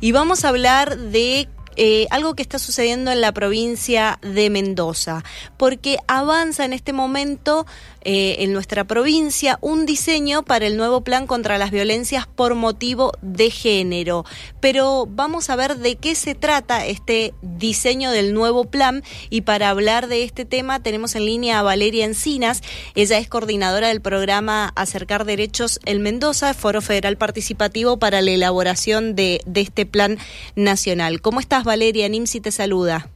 y vamos a hablar de eh, algo que está sucediendo en la provincia de Mendoza, porque avanza en este momento eh, en nuestra provincia un diseño para el nuevo plan contra las violencias por motivo de género. Pero vamos a ver de qué se trata este diseño del nuevo plan y para hablar de este tema tenemos en línea a Valeria Encinas. Ella es coordinadora del programa Acercar Derechos en Mendoza, Foro Federal Participativo para la elaboración de, de este plan nacional. ¿Cómo estás, Valeria, Nimsi te saluda.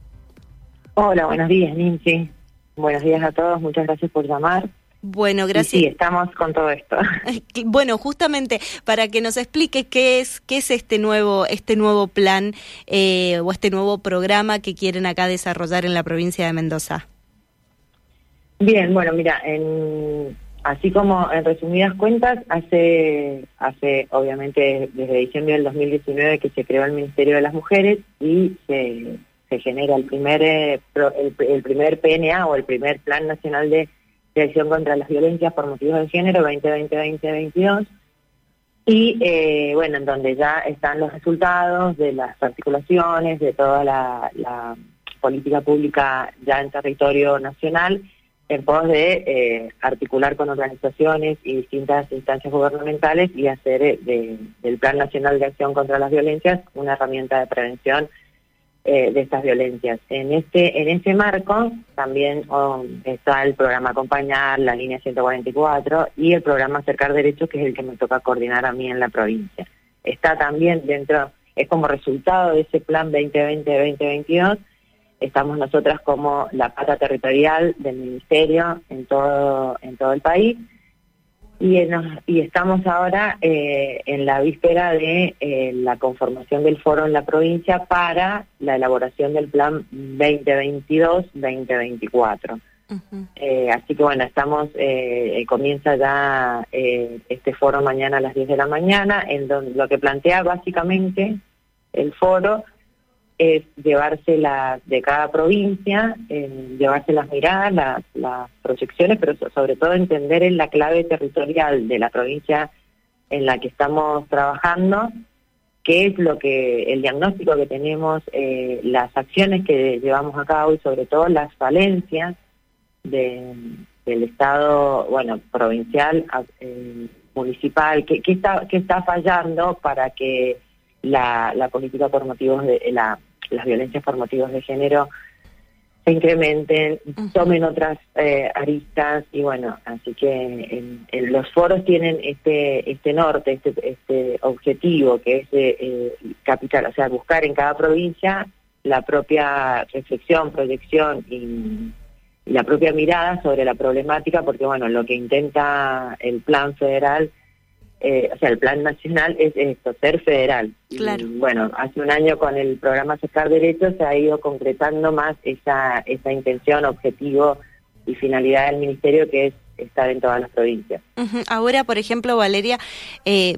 Hola, buenos días, Nimsi. Buenos días a todos, muchas gracias por llamar. Bueno, gracias. sí, estamos con todo esto. Bueno, justamente para que nos explique qué es qué es este nuevo este nuevo plan eh, o este nuevo programa que quieren acá desarrollar en la provincia de Mendoza. Bien, bueno, mira, en, así como en resumidas cuentas, hace, hace obviamente desde diciembre del 2019 que se creó el Ministerio de las Mujeres y se, se genera el primer, eh, el, primer PNA o el primer Plan Nacional de, Acción contra las Violencias por Motivos de Género 2020-2022 y eh, bueno, en donde ya están los resultados de las articulaciones, de toda la política pública ya en territorio nacional en pos de eh, articular con organizaciones y distintas instancias gubernamentales y hacer eh, del Plan Nacional de Acción contra las Violencias una herramienta de prevención eh, de estas violencias. En este en ese marco también oh, está el programa Acompañar, la línea 144 y el programa Acercar Derechos, que es el que me toca coordinar a mí en la provincia. Está también dentro, es como resultado de ese plan 2020-2022 estamos nosotras como la pata territorial del ministerio en todo en todo el país y, y estamos ahora eh, en la víspera de eh, la conformación del foro en la provincia para la elaboración del plan 2022-2024. Eh, así que bueno, estamos, comienza ya este foro mañana a las 10 de la mañana, en donde lo que plantea básicamente el foro es llevarse la, de cada provincia, llevarse las miradas, las, proyecciones, pero sobre todo entender en la clave territorial de la provincia en la que estamos trabajando, qué es lo que, el diagnóstico que tenemos, eh, las acciones que llevamos a cabo y sobre todo las falencias del Estado, bueno, provincial, eh, municipal, qué, está, qué está fallando para que la, la política por motivos de la, las violencias por motivos de género se incrementen, tomen otras eh, aristas y bueno, así que en, los foros tienen este este norte, este este objetivo que es eh, capital, o sea, buscar en cada provincia la propia reflexión, proyección y, y la propia mirada sobre la problemática, porque bueno, lo que intenta el plan federal eh, o sea, el plan nacional es esto, ser federal. Claro. bueno, hace un año con el programa Acercar Derechos se ha ido concretando más esa, esa intención, objetivo y finalidad del ministerio que es estar en todas las provincias. Ahora, por ejemplo, Valeria, eh,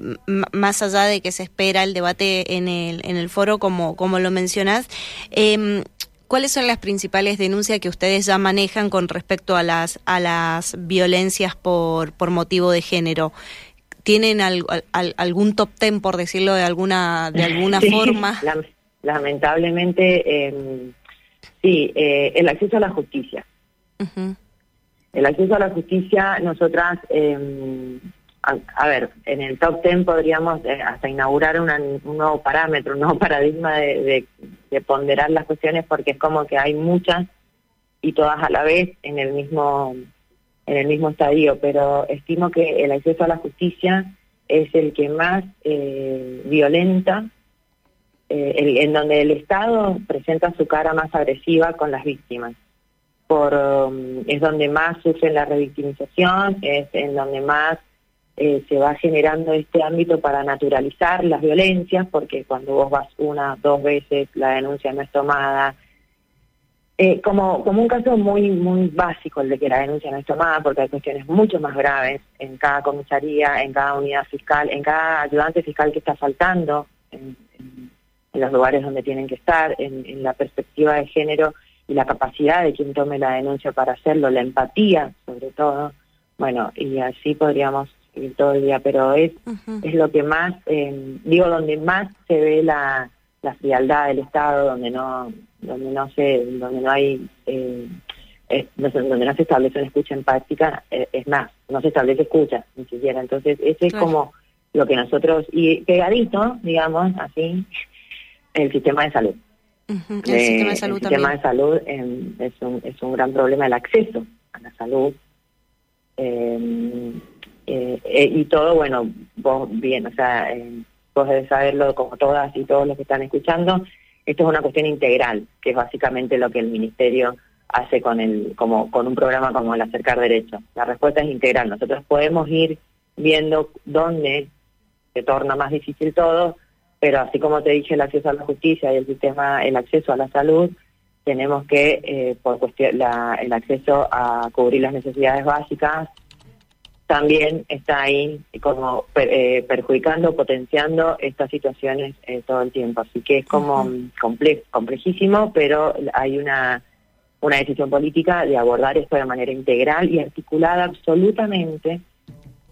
más allá de que se espera el debate en el, en el foro, como, como lo mencionás, eh, ¿Cuáles son las principales denuncias que ustedes ya manejan con respecto a las a las violencias por, por motivo de género? ¿Tienen algún top ten, por decirlo de alguna, de alguna forma? lamentablemente, em, sí, eh, el acceso a la justicia. El acceso a la justicia, nosotras, em, a, ver, en el top ten podríamos eh, hasta inaugurar un nuevo parámetro, un nuevo paradigma de, de ponderar las cuestiones porque es como que hay muchas y todas a la vez en el mismo en el mismo estadio, pero estimo que el acceso a la justicia es el que más eh, violenta, eh, en donde el Estado presenta su cara más agresiva con las víctimas. Por, um, es donde más sufren la revictimización, es en donde más eh, se va generando este ámbito para naturalizar las violencias, porque cuando vos vas una, dos veces, la denuncia no es tomada, eh, como, como un caso muy muy básico el de que la denuncia no es tomada, porque hay cuestiones mucho más graves en cada comisaría, en cada unidad fiscal, en cada ayudante fiscal que está faltando, en, los lugares donde tienen que estar, en, la perspectiva de género y la capacidad de quien tome la denuncia para hacerlo, la empatía sobre todo. Bueno, y así podríamos ir todo el día, pero es, es lo que más, eh, digo, donde más se ve la la frialdad del Estado, donde no, donde no se, donde no hay, eh, donde no se establece una escucha empática, eh, es más, no se establece escucha ni siquiera. Entonces, ese es como lo que nosotros, y pegadito, digamos, así, el sistema de salud. El sistema de salud el sistema de salud es, un, es un gran problema el acceso a la salud. Eh, eh, y todo, bueno, vos bien, o sea, vos debes saberlo como todas y todos los que están escuchando, esto es una cuestión integral, que es básicamente lo que el Ministerio hace con el como con un programa como el Acercar Derecho. La respuesta es integral. Nosotros podemos ir viendo dónde se torna más difícil todo, pero así como te dije el acceso a la justicia y el sistema, el acceso a la salud, tenemos que eh, por cuestión la, el acceso a cubrir las necesidades básicas también está ahí como eh, perjudicando, potenciando estas situaciones eh, todo el tiempo. Así que es como complejísimo, pero hay una, una decisión política de abordar esto de manera integral y articulada absolutamente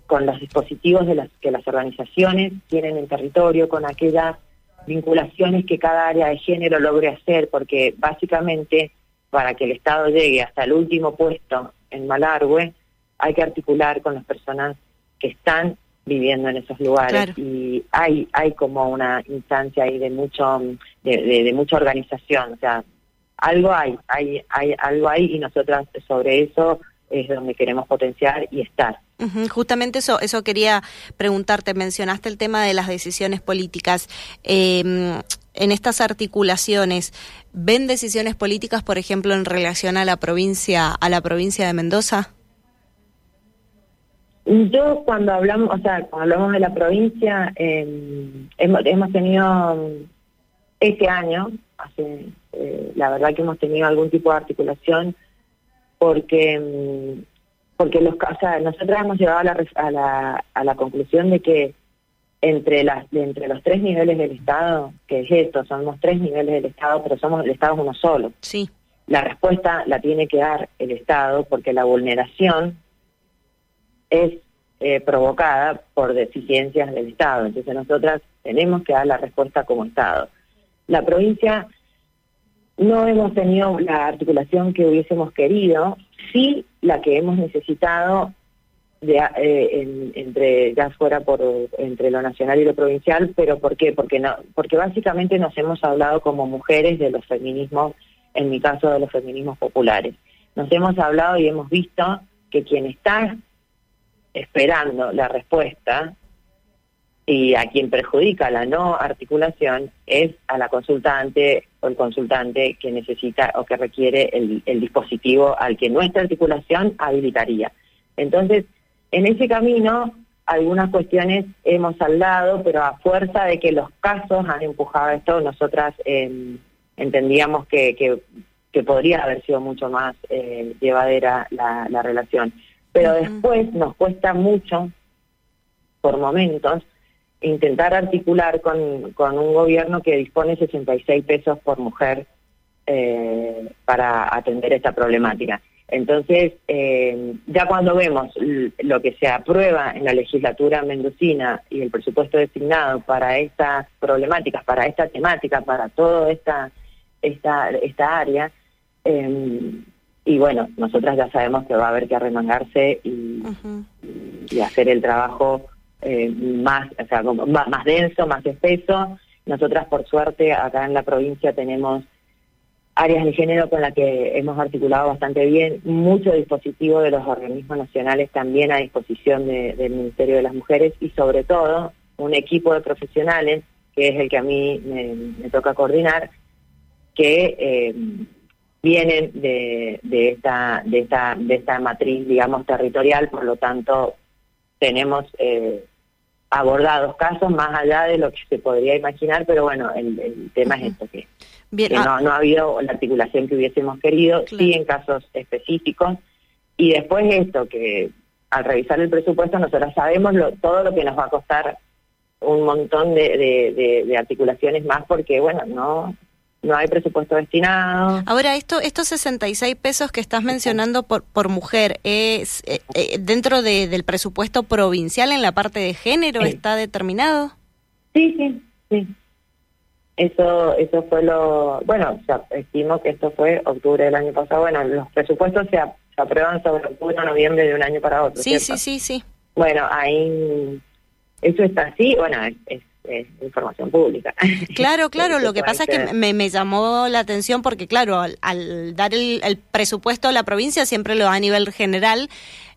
con los dispositivos de las que las organizaciones tienen en territorio, con aquellas vinculaciones que cada área de género logre hacer, porque básicamente para que el Estado llegue hasta el último puesto en Malargüe, hay que articular con las personas que están viviendo en esos lugares y hay hay como una instancia ahí de mucho de, mucha organización o sea algo hay hay hay algo hay y nosotras sobre eso es donde queremos potenciar y estar Justamente eso, eso quería preguntarte. Mencionaste el tema de las decisiones políticas. Em, en estas articulaciones, ¿ven decisiones políticas, por ejemplo, en relación a la provincia, a la provincia de Mendoza? Yo cuando hablamos, o sea, cuando hablamos de la provincia, eh, hemos, tenido este año, hace, eh, la verdad que hemos tenido algún tipo de articulación porque mm, porque los, o sea, nosotros hemos llegado a la, a la, a la conclusión de que entre las entre los tres niveles del Estado, que es esto, somos tres niveles del Estado, pero somos el Estado uno solo. Sí. La respuesta la tiene que dar el Estado porque la vulneración es eh, provocada por deficiencias del Estado. Entonces nosotras tenemos que dar la respuesta como Estado. La provincia no hemos tenido la articulación que hubiésemos querido, sí la que hemos necesitado eh, entre ya fuera por entre lo nacional y lo provincial, pero ¿por qué? Porque no, porque básicamente nos hemos hablado como mujeres de los feminismos, en mi caso de los feminismos populares. Nos hemos hablado y hemos visto que quien está esperando la respuesta y a quien perjudica la no articulación es a la consultante o el consultante que necesita o que requiere el, dispositivo al que nuestra articulación habilitaría. Entonces, en ese camino, algunas cuestiones hemos saldado, pero a fuerza de que los casos han empujado esto, nosotras em, entendíamos que, que, podría haber sido mucho más eh, llevadera la, la relación pero después nos cuesta mucho, por momentos, intentar articular con, con un gobierno que dispone 66 pesos por mujer eh, para atender esta problemática. Entonces, eh, ya cuando vemos lo que se aprueba en la legislatura mendocina y el presupuesto designado para estas problemáticas, para esta temática, para toda esta, esta, esta área, eh, y bueno, nosotras ya sabemos que va a haber que arremangarse y, y hacer el trabajo eh, más, o sea, más, más denso, más espeso. Nosotras, por suerte, acá en la provincia tenemos áreas de género con las que hemos articulado bastante bien, mucho dispositivo de los organismos nacionales también a disposición del Ministerio de las Mujeres y sobre todo un equipo de profesionales, que es el que a mí me, toca coordinar, que eh, vienen de, de, esta, de, esta, de esta matriz, digamos, territorial, por lo tanto, tenemos eh, abordados casos más allá de lo que se podría imaginar, pero bueno, el, tema es esto, que, ah. no, no ha habido la articulación que hubiésemos querido, sí en casos específicos, y después esto, que al revisar el presupuesto nosotros sabemos lo, todo lo que nos va a costar un montón de, de, de articulaciones más, porque bueno, no no hay presupuesto destinado. Ahora, esto, estos 66 pesos que estás mencionando por, por mujer, ¿es eh, eh, dentro de, del presupuesto provincial en la parte de género está determinado? Sí, sí, sí. Eso, eso fue lo, bueno, se estimo que esto fue octubre del año pasado. Bueno, los presupuestos se, aprueban sobre octubre o noviembre de un año para otro. Sí, sí, sí, sí. Bueno, ahí, eso está así, bueno, es, información pública. Claro, claro, lo que pasa es que me, me, llamó la atención porque, claro, al, dar el, el, presupuesto a la provincia siempre lo da a nivel general.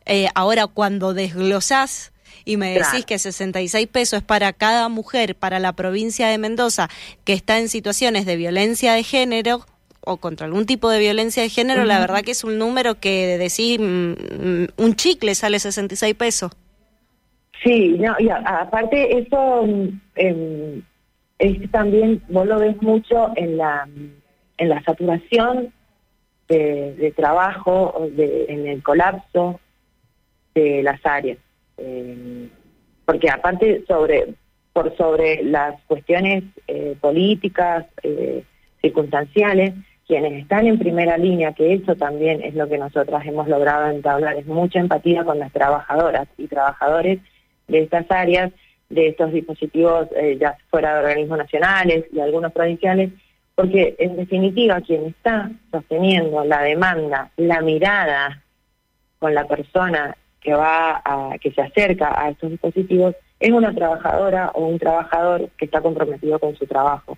Eh, ahora, cuando desglosás y me decís que 66 pesos es para cada mujer, para la provincia de Mendoza, que está en situaciones de violencia de género o contra algún tipo de violencia de género, la verdad que es un número que decís, mm, mm, un chicle sale 66 pesos. Sí, no, aparte eso eh, es también, vos lo ves mucho en la, en la saturación de, trabajo, en el colapso de las áreas. Eh, porque aparte sobre por sobre las cuestiones eh, políticas, eh, circunstanciales, quienes están en primera línea, que eso también es lo que nosotras hemos logrado entablar, es mucha empatía con las trabajadoras y trabajadores de estas áreas, de estos dispositivos ya fuera de organismos nacionales y algunos provinciales, porque en definitiva quien está sosteniendo la demanda, la mirada con la persona que va a, que se acerca a estos dispositivos es una trabajadora o un trabajador que está comprometido con su trabajo.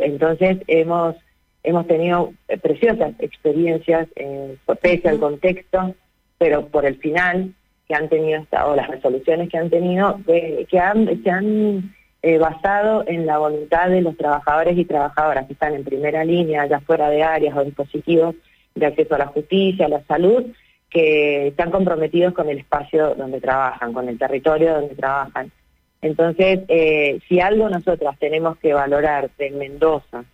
entonces hemos hemos tenido eh, preciosas experiencias, eh, pese al contexto, pero por el final que han tenido o las resoluciones que han tenido, que, que se han eh, basado en la voluntad de los trabajadores y trabajadoras que están en primera línea, ya fuera de áreas o dispositivos de acceso a la justicia, a la salud, que están comprometidos con el espacio donde trabajan, con el territorio donde trabajan. Entonces, eh, si algo nosotras tenemos que valorar de Mendoza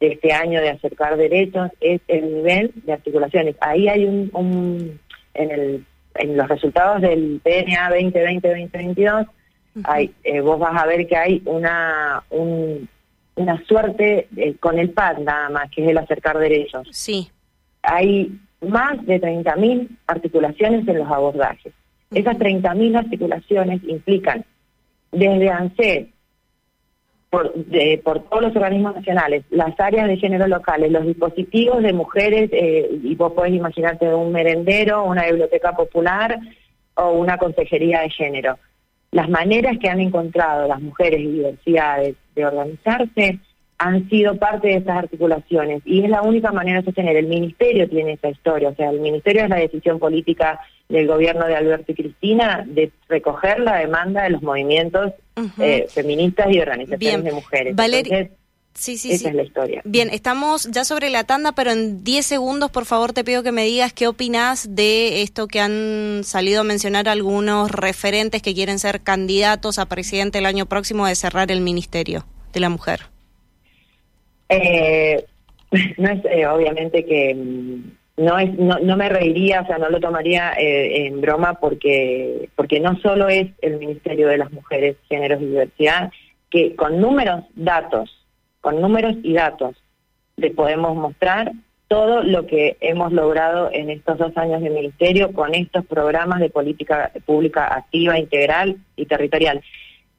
de este año de acercar derechos es el nivel de articulaciones. Ahí hay un, en, el, en los resultados del PNA 2020-2022, hay, eh, vos vas a ver que hay una, una suerte eh, con el PAD nada más, que es el acercar derechos. Sí. Hay más de 30.000 articulaciones en los abordajes. Esas 30.000 articulaciones implican desde ANSES, por, por todos los organismos nacionales, las áreas de género locales, los dispositivos de mujeres, eh, y vos podés imaginarte un merendero, una biblioteca popular o una consejería de género. Las maneras que han encontrado las mujeres y diversidades de organizarse han sido parte de esas articulaciones y es la única manera de sostener. El ministerio tiene esa historia, o sea, el ministerio es la decisión política del gobierno de Alberto y Cristina de recoger la demanda de los movimientos eh, feministas y organizaciones de mujeres. Valeria, sí, sí, esa es la historia. Bien, estamos ya sobre la tanda, pero en 10 segundos, por favor, te pido que me digas qué opinas de esto que han salido a mencionar algunos referentes que quieren ser candidatos a presidente el año próximo de cerrar el ministerio de la mujer. Eh, no es eh, obviamente que mm, no es no, me reiría, o sea, no lo tomaría eh, en broma porque porque no solo es el Ministerio de las Mujeres, Géneros y Diversidad que con números, datos, con números y datos le podemos mostrar todo lo que hemos logrado en estos dos años de ministerio con estos programas de política pública activa, integral y territorial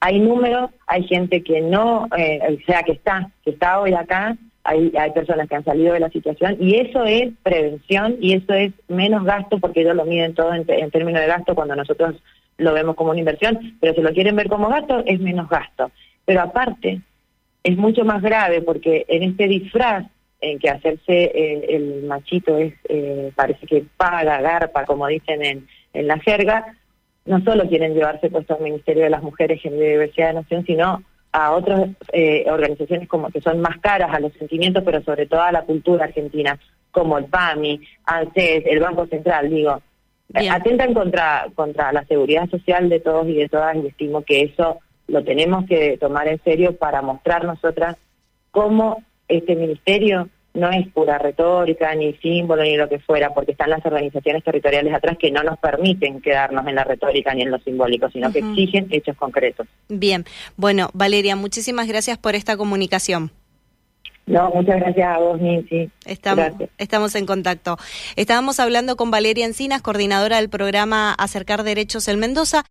hay números, hay gente que no, eh, o sea, que está, que está hoy acá, hay, personas que han salido de la situación y eso es prevención y eso es menos gasto porque ellos lo miden todo en, términos de gasto cuando nosotros lo vemos como una inversión, pero si lo quieren ver como gasto es menos gasto. Pero aparte, es mucho más grave porque en este disfraz en que hacerse eh, el machito es, eh, parece que paga, garpa, como dicen en, en la jerga, no solo quieren llevarse puesto al Ministerio de las Mujeres, Género y Diversidad de Nación, sino a otras eh, organizaciones como que son más caras a los sentimientos, pero sobre todo a la cultura argentina, como el PAMI, ANSES, el Banco Central, digo, atentan contra, contra la seguridad social de todos y de todas y estimo que eso lo tenemos que tomar en serio para mostrar nosotras cómo este ministerio no es pura retórica, ni símbolo, ni lo que fuera, porque están las organizaciones territoriales atrás que no nos permiten quedarnos en la retórica ni en lo simbólico, sino que exigen hechos concretos. Bien, bueno, Valeria, muchísimas gracias por esta comunicación. No, muchas gracias a vos, Nancy. Estamos, estamos en contacto. Estábamos hablando con Valeria Encinas, coordinadora del programa Acercar Derechos en Mendoza.